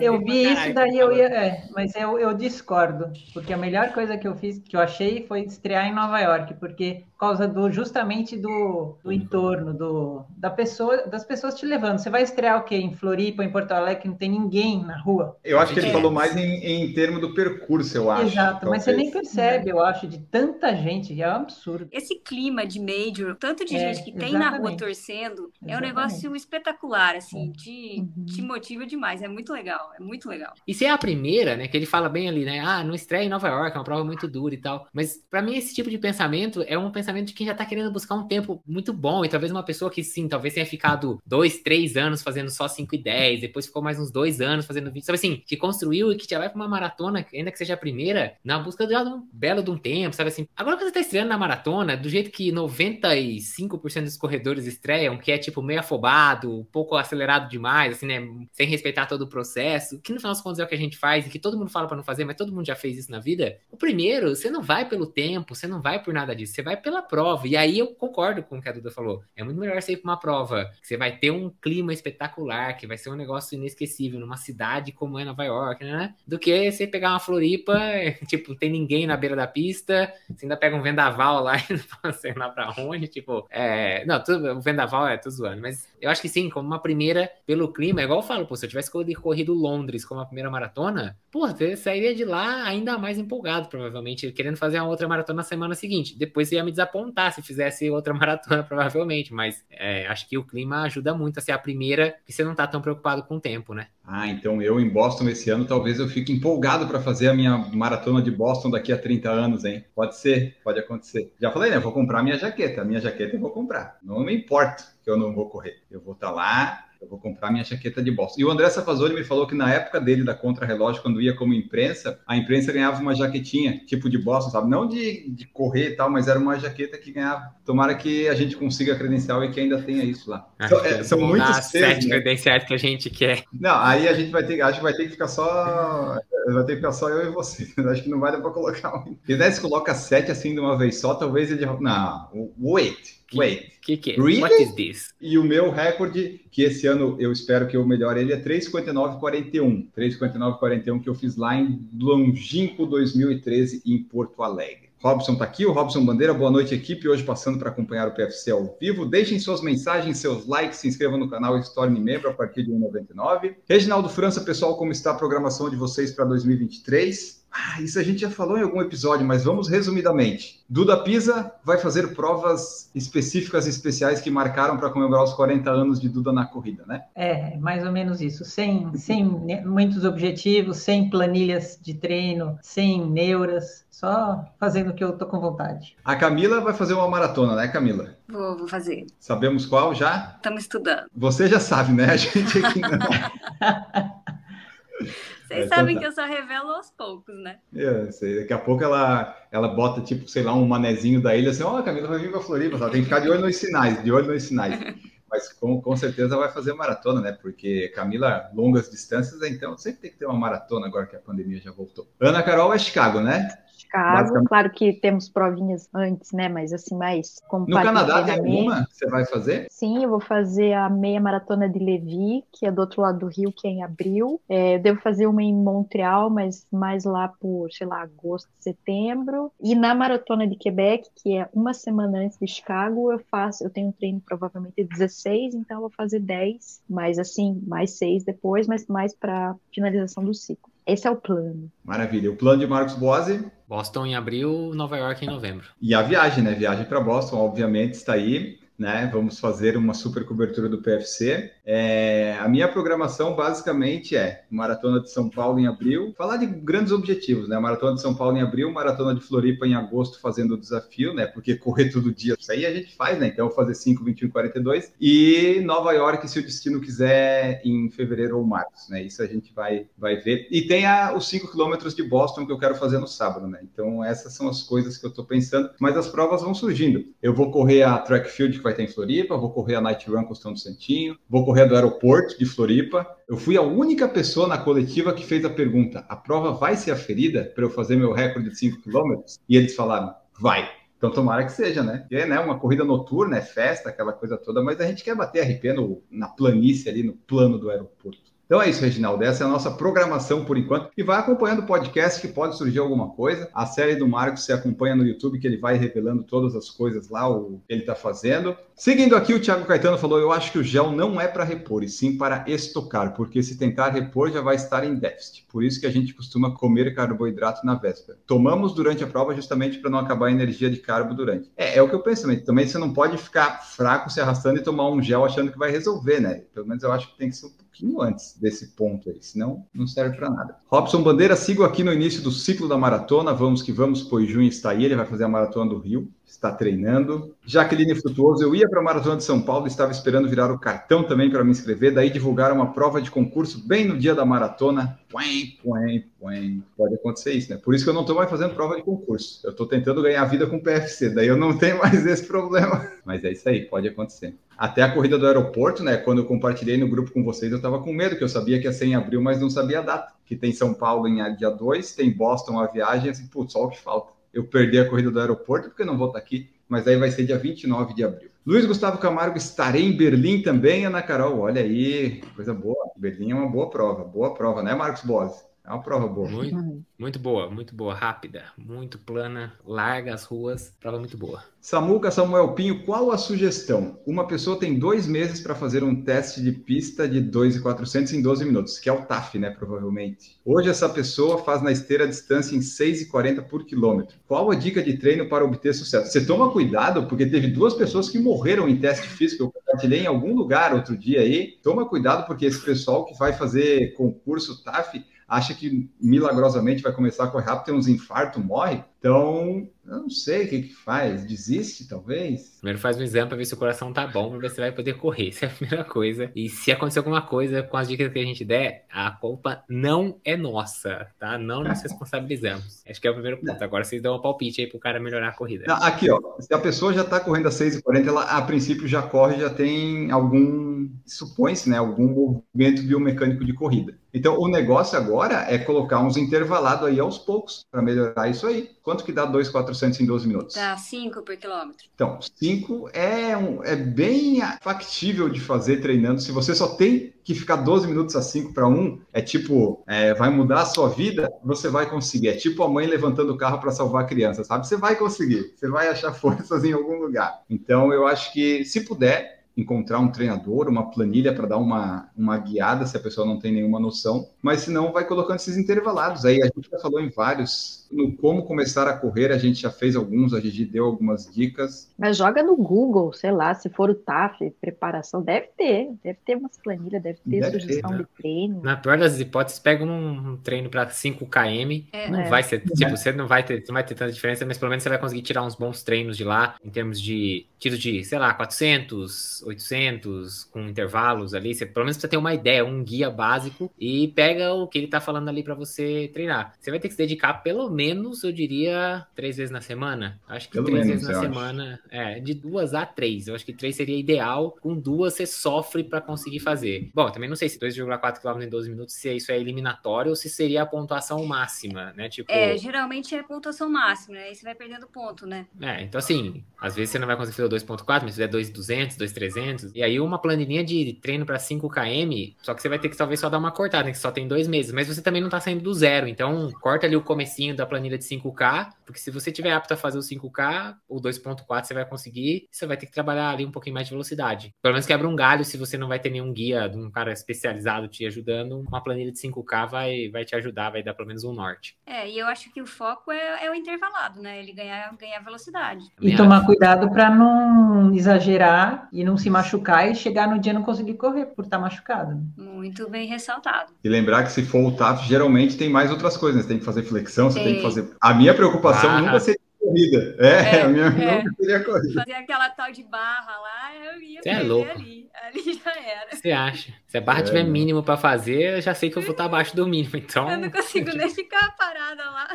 Eu vi isso daí, eu ia, é, mas eu, eu discordo, porque a melhor coisa que eu fiz, que eu achei, foi estrear em Nova York, porque por causa do justamente do, do entorno, do, da pessoa, das pessoas te levando. Você vai estrear o quê? Em Floripa, em Porto Alegre, que não tem ninguém na rua? Eu acho que ele é. falou mais em, em termos do percurso, eu acho. Exato, talvez. mas você nem percebe, eu acho, de tanta gente, é um absurdo. Esse clima de major, tanto de é, gente que tem na rua torcendo, exatamente. é um negócio espetacular, assim, te, uhum. te motiva demais, é muito legal, é muito legal. E se é a primeira, né, que ele fala bem ali, né, ah, não estreia em Nova York, é uma prova muito dura e tal, mas para mim esse tipo de pensamento é um pensamento pensamento de quem já tá querendo buscar um tempo muito bom. E talvez uma pessoa que, sim, talvez tenha ficado dois, três anos fazendo só 5 e 10, depois ficou mais uns dois anos fazendo 20. Sabe assim, que construiu e que já vai pra uma maratona, ainda que seja a primeira, na busca de um belo de um tempo, sabe assim. Agora que você tá estreando na maratona, do jeito que 95% dos corredores estreiam, que é tipo meio afobado, um pouco acelerado demais, assim, né? Sem respeitar todo o processo, que no final das contas é o que a gente faz e que todo mundo fala para não fazer, mas todo mundo já fez isso na vida. O primeiro, você não vai pelo tempo, você não vai por nada disso, você vai pela pela prova. E aí eu concordo com o que a Duda falou. É muito melhor você ir para uma prova que você vai ter um clima espetacular, que vai ser um negócio inesquecível numa cidade como é Nova York, né? Do que você pegar uma Floripa, tipo, não tem ninguém na beira da pista, você ainda pega um vendaval lá e não sei lá pra onde, tipo, é... Não, tudo, o vendaval é tudo zoando, mas eu acho que sim, como uma primeira, pelo clima, é igual eu falo, pô, se eu tivesse corrido Londres como a primeira maratona, pô, você sairia de lá ainda mais empolgado, provavelmente, querendo fazer uma outra maratona na semana seguinte. Depois você ia me desapontar se fizesse outra maratona, provavelmente. Mas é, acho que o clima ajuda muito a ser a primeira, que você não tá tão preocupado com o tempo, né? Ah, então eu em Boston esse ano, talvez eu fique empolgado para fazer a minha maratona de Boston daqui a 30 anos, hein? Pode ser, pode acontecer. Já falei, né? Eu vou comprar minha jaqueta. A minha jaqueta eu vou comprar. Não me importa que eu não vou correr. Eu vou estar tá lá eu vou comprar minha jaqueta de Boston. E o André Safazoli me falou que na época dele da contra-relógio, quando ia como imprensa, a imprensa ganhava uma jaquetinha, tipo de Boston, sabe? Não de, de correr e tal, mas era uma jaqueta que ganhava. Tomara que a gente consiga a credencial e que ainda tenha isso lá. Então, é, são muitos sete né? credenciais que a gente quer. Não, aí a gente vai ter, acho que vai ter que ficar só, vai ter que ficar só eu e você. acho que não vai dar para colocar um. E daí se coloca sete assim de uma vez só, talvez ele, não, wait. Wait. Que que é? Really? What is this? E o meu recorde, que esse ano eu espero que eu melhore ele, é 3,59,41. 3,59,41 que eu fiz lá em longínquo 2013 em Porto Alegre. Robson está aqui, o Robson Bandeira, boa noite equipe, hoje passando para acompanhar o PFC ao vivo. Deixem suas mensagens, seus likes, se inscrevam no canal e se tornem membro a partir de 1,99. Reginaldo França, pessoal, como está a programação de vocês para 2023? Ah, isso a gente já falou em algum episódio, mas vamos resumidamente. Duda Pisa vai fazer provas específicas e especiais que marcaram para comemorar os 40 anos de Duda na corrida, né? É, mais ou menos isso. Sem, sem muitos objetivos, sem planilhas de treino, sem neuras, só fazendo o que eu tô com vontade. A Camila vai fazer uma maratona, né, Camila? Vou, vou fazer. Sabemos qual já? Estamos estudando. Você já sabe, né? A gente aqui não. Vocês É, sabem então tá. que eu só revelo aos poucos, né? Eu sei, daqui a pouco ela, ela bota, tipo, sei lá, um manezinho da ilha assim, ó, a Camila vai vir pra Floripa, ela tem que ficar de olho nos sinais, de olho nos sinais. Mas com, com certeza vai fazer maratona, né? Porque Camila, longas distâncias, então sempre tem que ter uma maratona agora que a pandemia já voltou. Ana Carol é Chicago, né? Chicago, Basicamente. claro que temos provinhas antes, né? Mas assim, mais como No de Canadá tem alguma que você vai fazer? Sim, eu vou fazer a meia maratona de Levi, que é do outro lado do Rio, que é em abril. É, eu devo fazer uma em Montreal, mas mais lá por, sei lá, agosto, setembro. E na maratona de Quebec, que é uma semana antes de Chicago, eu faço, eu tenho um treino provavelmente de 16, então eu vou fazer 10, mais assim, mais 6 depois, mas mais para finalização do ciclo. Esse é o plano. Maravilha. O plano de Marcos Boasi Boston em abril, Nova York em novembro. e a viagem, né? Viagem para Boston, obviamente, está aí. Né? Vamos fazer uma super cobertura do PFC. É, a minha programação basicamente é Maratona de São Paulo em abril. Falar de grandes objetivos, né? Maratona de São Paulo em abril, Maratona de Floripa em agosto fazendo o desafio, né? Porque correr todo dia, isso aí a gente faz, né? Então, fazer 5, 21, 42. E Nova York, se o destino quiser, em fevereiro ou março, né? Isso a gente vai, vai ver. E tem a, os 5 quilômetros de Boston que eu quero fazer no sábado, né? Então, essas são as coisas que eu estou pensando. Mas as provas vão surgindo. Eu vou correr a track field vai ter em Floripa, vou correr a Night Run Costão do Santinho, vou correr do aeroporto de Floripa. Eu fui a única pessoa na coletiva que fez a pergunta: a prova vai ser aferida para eu fazer meu recorde de 5 km? E eles falaram: vai. Então tomara que seja, né? E é né, uma corrida noturna, é festa, aquela coisa toda, mas a gente quer bater RP no, na planície ali, no plano do aeroporto. Então é isso, Reginaldo. Essa é a nossa programação por enquanto. E vai acompanhando o podcast que pode surgir alguma coisa. A série do Marcos você acompanha no YouTube, que ele vai revelando todas as coisas lá, o que ele está fazendo. Seguindo aqui, o Thiago Caetano falou: Eu acho que o gel não é para repor, e sim para estocar, porque se tentar repor já vai estar em déficit. Por isso que a gente costuma comer carboidrato na véspera. Tomamos durante a prova justamente para não acabar a energia de carbo durante. É, é o que eu penso também. Também você não pode ficar fraco se arrastando e tomar um gel achando que vai resolver, né? Pelo menos eu acho que tem que pouquinho antes desse ponto aí, senão não serve para nada. Robson Bandeira, sigo aqui no início do ciclo da maratona, vamos que vamos, pois junho está aí, ele vai fazer a maratona do Rio, está treinando. Jaqueline Frutuoso, eu ia para a maratona de São Paulo, estava esperando virar o cartão também para me inscrever, daí divulgaram uma prova de concurso bem no dia da maratona. Puém, puém, puém. Pode acontecer isso, né? Por isso que eu não estou mais fazendo prova de concurso. Eu estou tentando ganhar vida com PFC, daí eu não tenho mais esse problema. Mas é isso aí, pode acontecer. Até a corrida do aeroporto, né? Quando eu compartilhei no grupo com vocês, eu estava com medo, que eu sabia que ia ser em abril, mas não sabia a data. Que tem São Paulo em dia 2, tem Boston a viagem, assim, putz, só o que falta. Eu perdi a corrida do aeroporto porque não vou estar aqui, mas aí vai ser dia 29 de abril. Luiz Gustavo Camargo, estarei em Berlim também, Ana Carol. Olha aí, coisa boa. Berlim é uma boa prova, boa prova, né, Marcos Bose? É uma prova boa. Muito, muito boa, muito boa, rápida, muito plana, larga as ruas, prova muito boa. Samuca Samuel Pinho, qual a sugestão? Uma pessoa tem dois meses para fazer um teste de pista de 2,400 em 12 minutos, que é o TAF, né, provavelmente. Hoje essa pessoa faz na esteira a distância em 6,40 por quilômetro. Qual a dica de treino para obter sucesso? Você toma cuidado, porque teve duas pessoas que morreram em teste físico, eu compartilhei em algum lugar outro dia aí. Toma cuidado, porque esse pessoal que vai fazer concurso TAF acha que milagrosamente vai começar a correr rápido, tem uns infartos, morre. Então, eu não sei o que, que faz. Desiste, talvez? Primeiro faz um exame para ver se o coração tá bom, para ver se vai poder correr. Essa é a primeira coisa. E se acontecer alguma coisa com as dicas que a gente der, a culpa não é nossa, tá? Não nos responsabilizamos. Acho que é o primeiro ponto. Agora vocês dão um palpite aí pro cara melhorar a corrida. Não, aqui, ó. Se a pessoa já tá correndo a 6,40, ela a princípio já corre, já tem algum, supõe-se, né? Algum movimento biomecânico de corrida. Então, o negócio agora é colocar uns intervalados aí aos poucos para melhorar isso aí. Quanto que dá 2,400 em 12 minutos? Dá 5 por quilômetro. Então, 5 é, um, é bem factível de fazer treinando. Se você só tem que ficar 12 minutos a 5 para 1, é tipo, é, vai mudar a sua vida, você vai conseguir. É tipo a mãe levantando o carro para salvar a criança, sabe? Você vai conseguir, você vai achar forças em algum lugar. Então, eu acho que, se puder, encontrar um treinador, uma planilha para dar uma, uma guiada se a pessoa não tem nenhuma noção, mas se não, vai colocando esses intervalados. Aí a gente já falou em vários, no como começar a correr, a gente já fez alguns, a gente deu algumas dicas. Mas joga no Google, sei lá, se for o TAF, preparação, deve ter, deve ter umas planilhas, deve ter deve sugestão ter, né? de treino. Na pior das hipóteses, pega um treino para 5 km, é, não é. vai ser, tipo, você não vai ter, não vai ter tanta diferença, mas pelo menos você vai conseguir tirar uns bons treinos de lá, em termos de tiro de, sei lá, 400, 800, com intervalos ali, você, pelo menos você ter uma ideia, um guia básico e pega o que ele tá falando ali para você treinar. Você vai ter que se dedicar pelo menos, eu diria, três vezes na semana. Acho que pelo três menos, vezes na semana, acho. é, de duas a três. Eu acho que três seria ideal. Com duas você sofre para conseguir fazer. Bom, também não sei se 2,4 km em 12 minutos, se isso é eliminatório ou se seria a pontuação máxima, né? Tipo... É, geralmente é a pontuação máxima, né? Aí você vai perdendo ponto, né? É, então assim, às vezes você não vai conseguir fazer o 2.4, mas se fizer 2.200, 2.300, e aí uma planilhinha de treino para 5 km, só que você vai ter que talvez só dar uma cortada, né? Que só tem dois meses, mas você também não tá saindo do zero, então corta ali o comecinho da planilha de 5K, porque se você tiver apto a fazer o 5K, o 2.4 você vai conseguir, você vai ter que trabalhar ali um pouquinho mais de velocidade. Pelo menos quebra um galho se você não vai ter nenhum guia de um cara especializado te ajudando, uma planilha de 5K vai, vai te ajudar, vai dar pelo menos um norte. É, e eu acho que o foco é, é o intervalado, né? Ele ganhar, ganhar velocidade. E tomar cuidado para não exagerar e não se machucar e chegar no dia não conseguir correr por estar tá machucado. Muito bem ressaltado. E lembrar que se for o TAF, geralmente tem mais outras coisas, né? Você tem que fazer flexão, você tem, tem que fazer. A minha preocupação ah. nunca seria corrida. É, é, a minha é. nunca seria corrida. Fazer aquela tal de barra lá, eu ia Você é louco. ali. Ali já era. Você acha? Se a barra é, tiver mínimo para fazer, eu já sei que eu vou estar abaixo do mínimo, então. Eu não consigo nem ficar parada lá.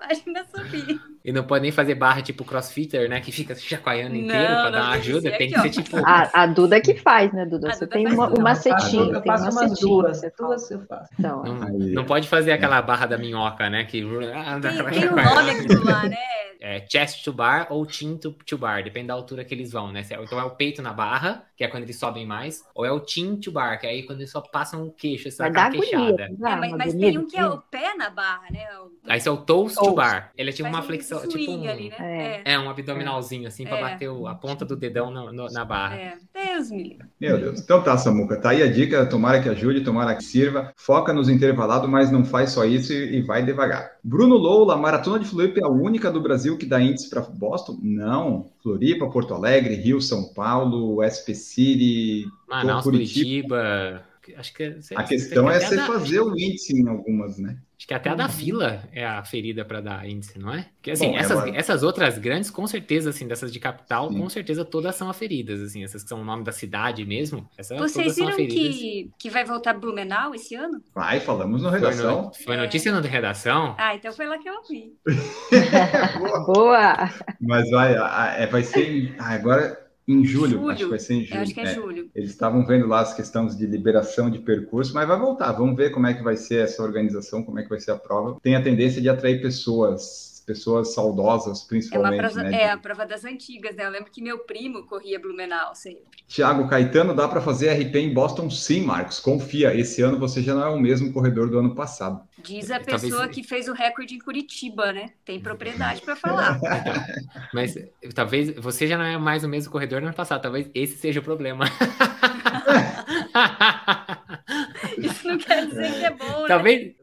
Imagina subir. E não pode nem fazer barra tipo crossfitter, né? Que fica chacoalhando inteiro para dar uma ajuda. Tem que ser tipo. A, a, Duda que faz, né, Duda? A você Duda tem uma, uma setinha. Eu faço umas duas. Duas eu faço. Então, não, não pode fazer aquela barra da minhoca, né? Que tem, tem um nome aquilo lá, né? É chest to bar ou chin to, to bar, depende da altura que eles vão, né? Então é o peito na barra, que é quando eles sobem mais, ou é o chin to bar, que é aí quando eles só passam o queixo, essa queixada. é, mas, mas tem um que é o pé na barra, né? O... Aí é o toast to bar. Ele é tipo uma flexão, um tipo um, ali, né? é. é. um abdominalzinho assim é. para bater o, a ponta do dedão no, no, na barra. É. Deus me Meu Deus. Então tá, Samuca, tá aí a dica, tomara que ajude, tomara que sirva. Foca nos intervalados, mas não faz só isso e, e vai devagar. Bruno Loula, Maratona de Floripa é a única do Brasil que dá índice para Boston? Não. Floripa, Porto Alegre, Rio, São Paulo, SP City, Manaus, Curitiba. Curitiba. Acho que é, a questão é você fazer o índice em algumas, né? Acho que até a da uhum. fila é a ferida para dar índice, não é? Porque assim, Bom, essas, ela... essas outras grandes, com certeza, assim, dessas de capital, Sim. com certeza todas são aferidas, assim, essas que são o nome da cidade mesmo. Essas Vocês viram que, que vai voltar Blumenau esse ano? Vai, falamos na redação. Foi, no, foi notícia é... na redação? Ah, então foi lá que eu vi. Boa. Boa! Mas vai, é, vai ser. Agora em julho, julho, acho que vai ser em julho. Acho que é, é. julho. Eles estavam vendo lá as questões de liberação de percurso, mas vai voltar. Vamos ver como é que vai ser essa organização, como é que vai ser a prova. Tem a tendência de atrair pessoas pessoas saudosas, principalmente. É, prova, né? é a prova das antigas, né? Eu lembro que meu primo corria Blumenau sempre. Tiago Caetano, dá para fazer RP em Boston? Sim, Marcos. Confia, esse ano você já não é o mesmo corredor do ano passado. Diz a pessoa talvez... que fez o recorde em Curitiba, né? Tem propriedade para falar. Mas talvez você já não é mais o mesmo corredor do ano passado. Talvez esse seja o problema. Isso não quer dizer que é bom, né?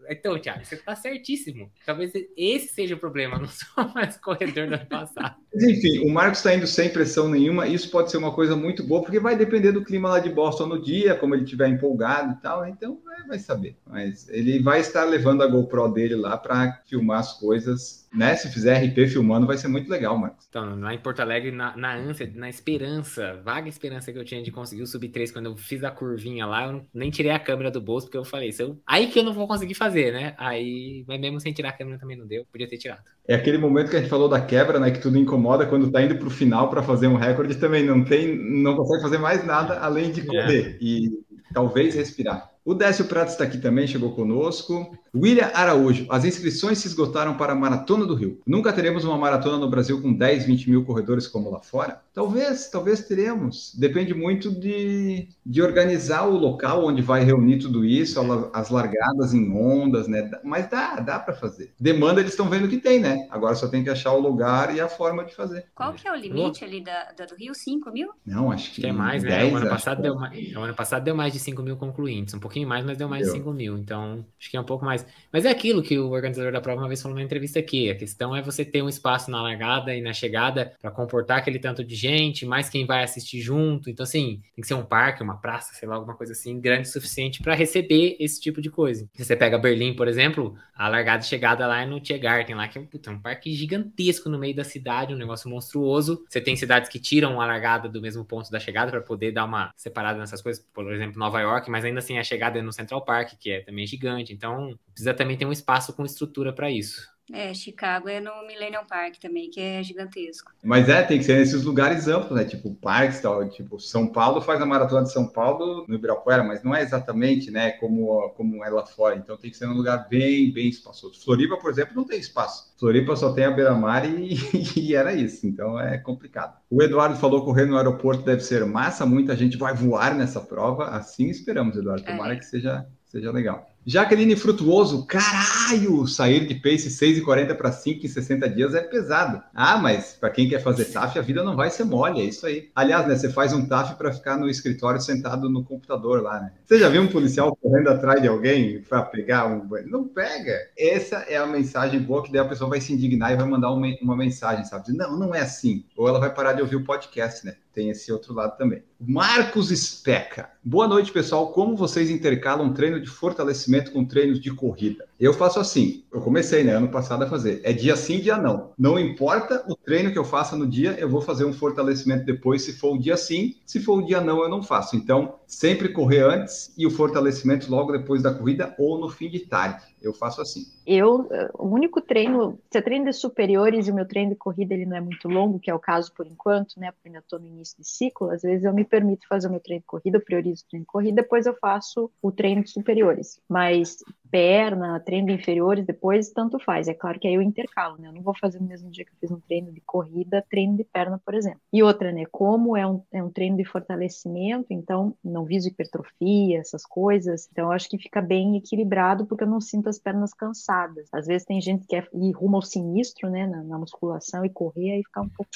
Então, Thiago, você está certíssimo. Talvez esse seja o problema, não sou mais corredor do ano passado. Mas, enfim, o Marcos está indo sem pressão nenhuma. Isso pode ser uma coisa muito boa, porque vai depender do clima lá de Boston no dia, como ele estiver empolgado e tal. Então, vai saber. Mas ele vai estar levando a GoPro dele lá para filmar as coisas né? Se fizer RP filmando, vai ser muito legal, Marcos. Então, lá em Porto Alegre, na, na ânsia, na esperança, vaga esperança que eu tinha de conseguir o sub 3 quando eu fiz a curvinha lá, eu nem tirei a câmera do bolso, porque eu falei, se eu... aí que eu não vou conseguir fazer, né? Aí, mas mesmo sem tirar a câmera também não deu, podia ter tirado. É aquele momento que a gente falou da quebra, né? Que tudo incomoda quando tá indo pro final para fazer um recorde também, não tem, não consegue fazer mais nada além de correr é. e talvez respirar. O Décio Prato está aqui também, chegou conosco. William Araújo, as inscrições se esgotaram para a Maratona do Rio. Nunca teremos uma maratona no Brasil com 10, 20 mil corredores como lá fora? Talvez, talvez teremos. Depende muito de, de organizar o local onde vai reunir tudo isso, as largadas em ondas, né? Mas dá, dá para fazer. Demanda eles estão vendo que tem, né? Agora só tem que achar o lugar e a forma de fazer. Qual que é o limite ali da, da do Rio? 5 mil? Não, acho que, que é mais, 10, né? O ano, passado deu mais, o ano passado deu mais de 5 mil concluintes. Um pouquinho mais, mas deu mais deu. de 5 mil. Então, acho que é um pouco mais. Mas é aquilo que o organizador da prova uma vez falou na entrevista aqui. A questão é você ter um espaço na largada e na chegada para comportar aquele tanto de gente, mais quem vai assistir junto. Então, assim, tem que ser um parque, uma praça, sei lá, alguma coisa assim, grande o suficiente para receber esse tipo de coisa. Se você pega Berlim, por exemplo, a largada e chegada lá é no Tiergarten, lá que é puta, um parque gigantesco no meio da cidade, um negócio monstruoso. Você tem cidades que tiram a largada do mesmo ponto da chegada para poder dar uma separada nessas coisas, por exemplo, Nova York, mas ainda assim a chegada é no Central Park, que é também gigante. Então, precisa também ter um espaço com estrutura para isso. É, Chicago é no Millennium Park também, que é gigantesco. Mas é, tem que ser nesses lugares amplos, né? Tipo parques tal. Tipo, São Paulo faz a maratona de São Paulo no Ibirapuera, mas não é exatamente, né, como, como é lá fora. Então tem que ser num lugar bem, bem espaçoso. Floripa, por exemplo, não tem espaço. Floripa só tem a beira-mar e, e era isso. Então é complicado. O Eduardo falou correr no aeroporto deve ser massa, muita gente vai voar nessa prova. Assim esperamos, Eduardo. Tomara é. que seja, seja legal. Jaqueline Frutuoso, caralho! Sair de pace 6,40 para 5 em 60 dias é pesado. Ah, mas para quem quer fazer TAF, a vida não vai ser mole, é isso aí. Aliás, né, você faz um TAF para ficar no escritório sentado no computador lá, né? Você já viu um policial correndo atrás de alguém para pegar um. Não pega! Essa é a mensagem boa que daí a pessoa vai se indignar e vai mandar uma mensagem, sabe? Não, não é assim. Ou ela vai parar de ouvir o podcast, né? Tem esse outro lado também. Marcos Speca. Boa noite, pessoal. Como vocês intercalam treino de fortalecimento com treinos de corrida? Eu faço assim. Eu comecei, né, ano passado a fazer. É dia sim, dia não. Não importa o treino que eu faça no dia, eu vou fazer um fortalecimento depois, se for o dia sim. Se for o dia não, eu não faço. Então, sempre correr antes e o fortalecimento logo depois da corrida ou no fim de tarde. Eu faço assim. Eu, o único treino, se treino de superiores e o meu treino de corrida ele não é muito longo, que é o caso por enquanto, né, porque ainda estou no início de ciclo, às vezes eu me permito fazer o meu treino de corrida, eu priorizo o treino de corrida, depois eu faço o treino de superiores. Mas perna, treino de inferiores, depois tanto faz. É claro que aí eu intercalo, né? Eu não vou fazer no mesmo dia que eu fiz um treino de corrida, treino de perna, por exemplo. E outra, né? Como é um, é um treino de fortalecimento, então não viso hipertrofia, essas coisas, então eu acho que fica bem equilibrado porque eu não sinto as pernas cansadas. Às vezes tem gente que quer ir rumo ao sinistro, né, na, na musculação e correr, aí fica um pouco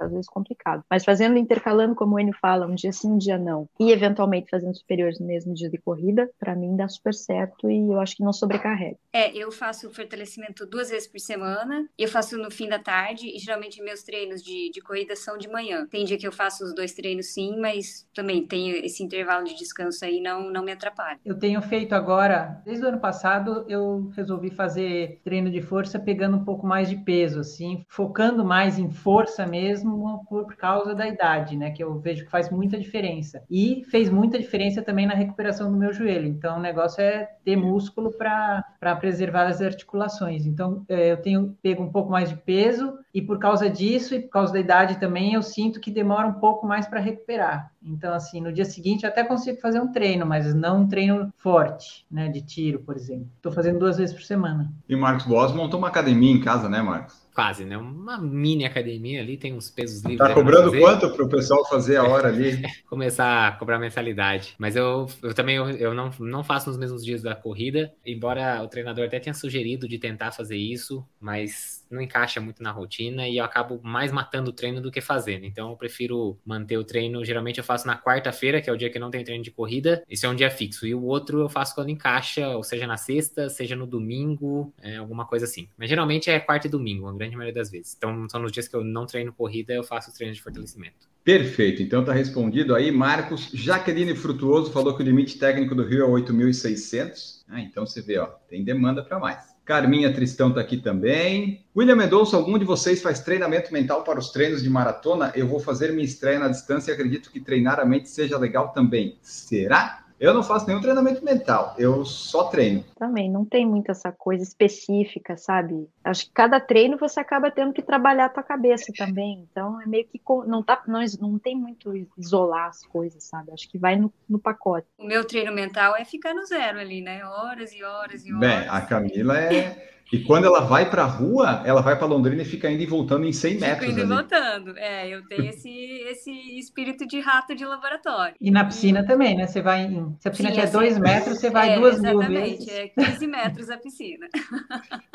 às vezes complicado. Mas fazendo, intercalando, como o Enio fala, um dia sim, um dia não, e eventualmente fazendo superiores no mesmo dia de corrida, para mim dá super certo e eu acho que não sobrecarrega. É, eu faço fortalecimento duas vezes por semana, eu faço no fim da tarde, e geralmente meus treinos de, de corrida são de manhã. Tem dia que eu faço os dois treinos sim, mas também tenho esse intervalo de descanso aí, não, não me atrapalha. Eu tenho feito agora, desde o ano passado, eu resolvi fazer treino de força pegando um pouco mais de peso, assim, focando mais em força mesmo mesmo por causa da idade, né? Que eu vejo que faz muita diferença. E fez muita diferença também na recuperação do meu joelho. Então, o negócio é ter músculo para preservar as articulações. Então, é, eu tenho pego um pouco mais de peso e por causa disso e por causa da idade também, eu sinto que demora um pouco mais para recuperar. Então, assim, no dia seguinte eu até consigo fazer um treino, mas não um treino forte, né? De tiro, por exemplo. Estou fazendo duas vezes por semana. E Marcos Boas montou uma academia em casa, né, Marcos? Quase, né? Uma mini academia ali, tem uns pesos livres. Tá cobrando quanto para o pessoal fazer a hora ali? Começar a cobrar mensalidade. Mas eu, eu também eu, eu, não, não faço nos mesmos dias da corrida, embora o treinador até tenha sugerido de tentar fazer isso, mas não encaixa muito na rotina e eu acabo mais matando o treino do que fazendo. Então eu prefiro manter o treino. Geralmente eu faço na quarta-feira, que é o dia que não tem treino de corrida. Esse é um dia fixo. E o outro eu faço quando encaixa, ou seja na sexta, seja no domingo, é, alguma coisa assim. Mas geralmente é quarta e domingo, uma grande maioria das vezes. Então são nos dias que eu não treino corrida, eu faço treino de fortalecimento. Perfeito, então tá respondido aí. Marcos Jaqueline Frutuoso falou que o limite técnico do Rio é 8.600. Ah, então você vê, ó, tem demanda para mais. Carminha Tristão está aqui também. William Mendonça, algum de vocês faz treinamento mental para os treinos de maratona? Eu vou fazer minha estreia na distância e acredito que treinar a mente seja legal também. Será? Eu não faço nenhum treinamento mental, eu só treino. Também, não tem muito essa coisa específica, sabe? Acho que cada treino você acaba tendo que trabalhar a tua cabeça também. Então é meio que não tá, não, não tem muito isolar as coisas, sabe? Acho que vai no, no pacote. O meu treino mental é ficar no zero ali, né? Horas e horas e horas. Bem, a Camila é e quando ela vai para a rua, ela vai para Londrina e fica indo e voltando em 100 metros. Fica indo e voltando. É, eu tenho esse, esse espírito de rato de laboratório. E na piscina e... também, né? Você vai em. Se a piscina tiver 2 assim, metros, você vai é, duas mil vezes. Exatamente, é 15 metros a piscina.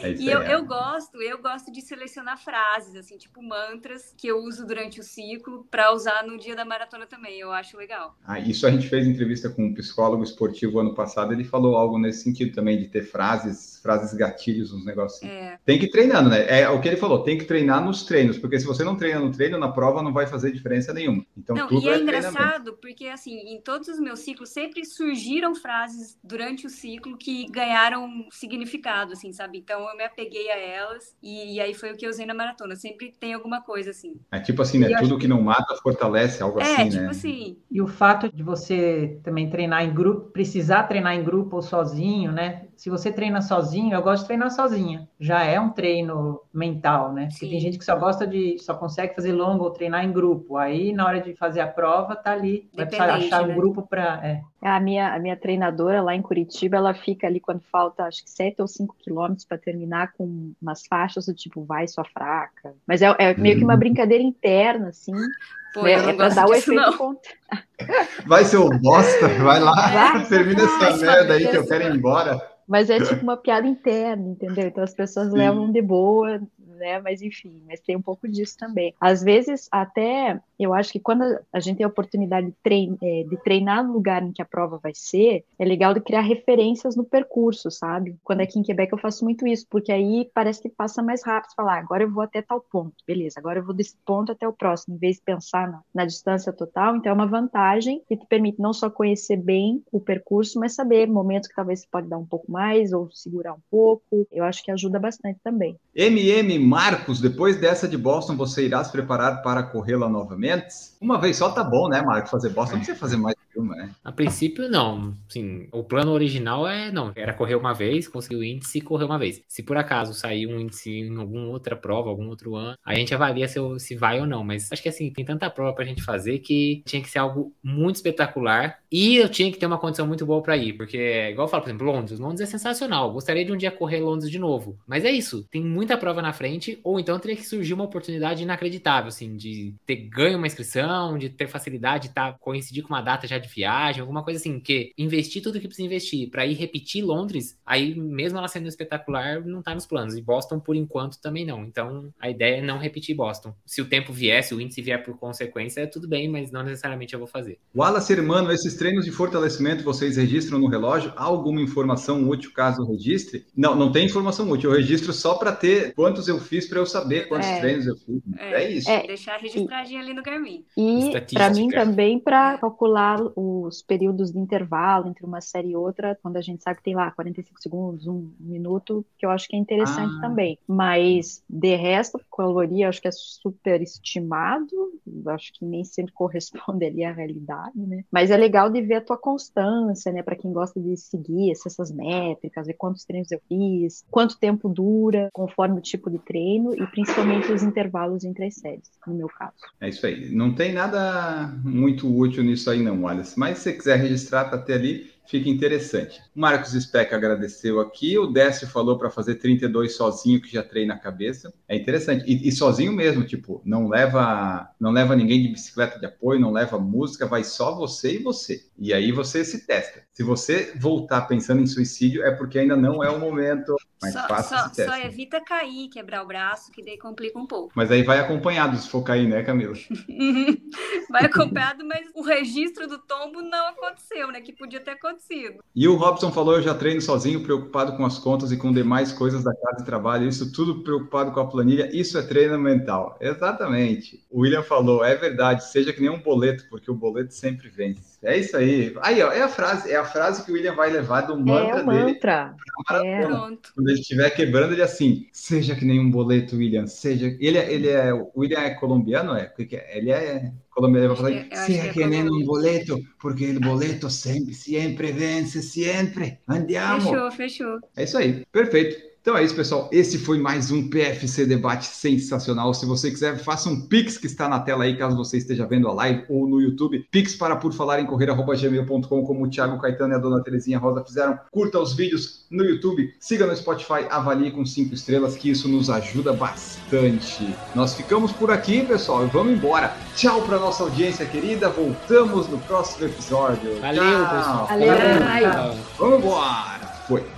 É e eu, eu gosto, eu gosto de selecionar frases, assim, tipo mantras que eu uso durante o ciclo para usar no dia da maratona também. Eu acho legal. Ah, isso a gente fez entrevista com um psicólogo esportivo ano passado, ele falou algo nesse sentido também, de ter frases, frases gatilhos, uns negócios assim. É. Tem que ir treinando, né? É o que ele falou, tem que treinar nos treinos, porque se você não treina no treino, na prova não vai fazer diferença nenhuma. Então, não, tudo e é, é engraçado, porque assim, em todos os meus ciclos sempre surgiram frases durante o ciclo que ganharam significado, assim, sabe? Então eu me apeguei a elas e, e aí foi o que eu usei na maratona. Sempre tem alguma coisa assim. É tipo assim, né? E tudo que não mata fortalece, algo é, assim, tipo né? assim. E o fato de você também treinar em grupo, precisar treinar em grupo ou sozinho, né? Se você treina sozinho, eu gosto de treinar sozinha. Já é um treino mental, né? Porque tem gente que só gosta de, só consegue fazer longo ou treinar em grupo. Aí, na hora de fazer a prova, tá ali. Vai precisar achar né? um grupo para. É. A minha, a minha treinadora lá em Curitiba, ela fica ali quando falta, acho que sete ou cinco quilômetros para terminar com umas faixas do tipo, vai sua fraca. Mas é, é meio que uma uhum. brincadeira interna, assim. Pô, né? é para dar o efeito não. contra. Vai ser o bosta, vai lá, vai, termina essa merda aí que eu quero ir embora. Mas é tipo uma piada interna, entendeu? Então as pessoas Sim. levam de boa, né? Mas enfim, mas tem um pouco disso também. Às vezes, até eu acho que quando a gente tem a oportunidade de, trein, é, de treinar no lugar em que a prova vai ser, é legal de criar referências no percurso, sabe? Quando aqui em Quebec eu faço muito isso, porque aí parece que passa mais rápido falar, ah, agora eu vou até tal ponto, beleza, agora eu vou desse ponto até o próximo, em vez de pensar na, na distância total. Então é uma vantagem que te permite não só conhecer bem o percurso, mas saber momentos que talvez você pode dar um pouco mais ou segurar um pouco. Eu acho que ajuda bastante também. MM Marcos, depois dessa de Boston, você irá se preparar para corrê-la novamente? Uma vez só tá bom, né, Marcos? Fazer Boston não precisa fazer mais né? A princípio, não. Sim, o plano original é não. Era correr uma vez, conseguir o índice e correr uma vez. Se por acaso sair um índice em alguma outra prova, algum outro ano, a gente avalia se, se vai ou não. Mas acho que assim, tem tanta prova pra gente fazer que tinha que ser algo muito espetacular. E eu tinha que ter uma condição muito boa para ir. Porque, igual eu falo, por exemplo, Londres. Londres é sensacional. Gostaria de um dia correr Londres de novo. Mas é isso. Tem muita prova na frente. Ou então teria que surgir uma oportunidade inacreditável, assim, de ter ganho uma inscrição, de ter facilidade de tá, coincidir com uma data já de viagem, alguma coisa assim, que investir tudo que precisa investir para ir repetir Londres, aí mesmo ela sendo espetacular, não tá nos planos. E Boston, por enquanto, também não. Então, a ideia é não repetir Boston. Se o tempo vier, se o índice vier por consequência, é tudo bem, mas não necessariamente eu vou fazer. Wallace Hermano, esses treinos de fortalecimento vocês registram no relógio? Há alguma informação útil caso registre? Não, não tem informação útil. Eu registro só para ter quantos eu fiz para eu saber quantos é. treinos eu fiz. É, é isso. É. Deixar registradinho ali no Garmin. E para mim também para calcular os períodos de intervalo entre uma série e outra, quando a gente sabe que tem lá 45 segundos, um minuto, que eu acho que é interessante ah. também. Mas, de resto, caloria, acho que é super estimado, acho que nem sempre corresponde ali à realidade, né? Mas é legal de ver a tua constância, né? Para quem gosta de seguir essas métricas, ver quantos treinos eu fiz, quanto tempo dura, conforme o tipo de treino e principalmente os intervalos entre as séries, no meu caso. É isso aí. Não tem nada muito útil nisso aí, não, Mas se você quiser registrar, tá até ali fica interessante. O Marcos Speck agradeceu aqui, o Décio falou para fazer 32 sozinho, que já treina a cabeça. É interessante. E, e, sozinho mesmo, tipo, não leva não leva ninguém de bicicleta de apoio, não leva música, vai só você e você. E aí você se testa. Se você voltar pensando em suicídio, é porque ainda não é o momento mais só, fácil só, se testa. Só evita cair, quebrar o braço, que daí complica um pouco. Mas aí vai acompanhado se for cair, né, Camila? vai acompanhado, mas o registro do tombo não aconteceu, né? Que podia ter acontecido acontecido. E o Robson falou: eu já treino sozinho, preocupado com as contas e com demais coisas da casa de trabalho, isso tudo preocupado com a planilha, isso é treino mental. Exatamente. O William falou: é verdade, seja que nem um boleto, porque o boleto sempre vence. É isso aí. Aí, ó, é a frase, é a frase que o William vai levar do mantra é o mantra. dele. É. Pronto. Quando Quando ele estiver quebrando, ele é assim, seja que nem um boleto, William, seja... Ele, é, ele é... O William é colombiano, é? Porque ele é colombiano, ele vai falar, Eu acho seja que é que nem um boleto, porque o boleto sempre, sempre vence, sempre. Andiamo. Fechou, fechou. É isso aí, perfeito. Então é isso, pessoal. Esse foi mais um PFC Debate sensacional. Se você quiser, faça um Pix que está na tela aí, caso você esteja vendo a live ou no YouTube. Pix para por falar em correr, arroba gmail.com, como o Thiago Caetano e a dona Terezinha Rosa fizeram. Curta os vídeos no YouTube, siga no Spotify, avalie com cinco estrelas, que isso nos ajuda bastante. Nós ficamos por aqui, pessoal, e vamos embora. Tchau para nossa audiência querida. Voltamos no próximo episódio. Valeu, Tchau. pessoal. Valeu. Tchau. Vamos embora. Foi.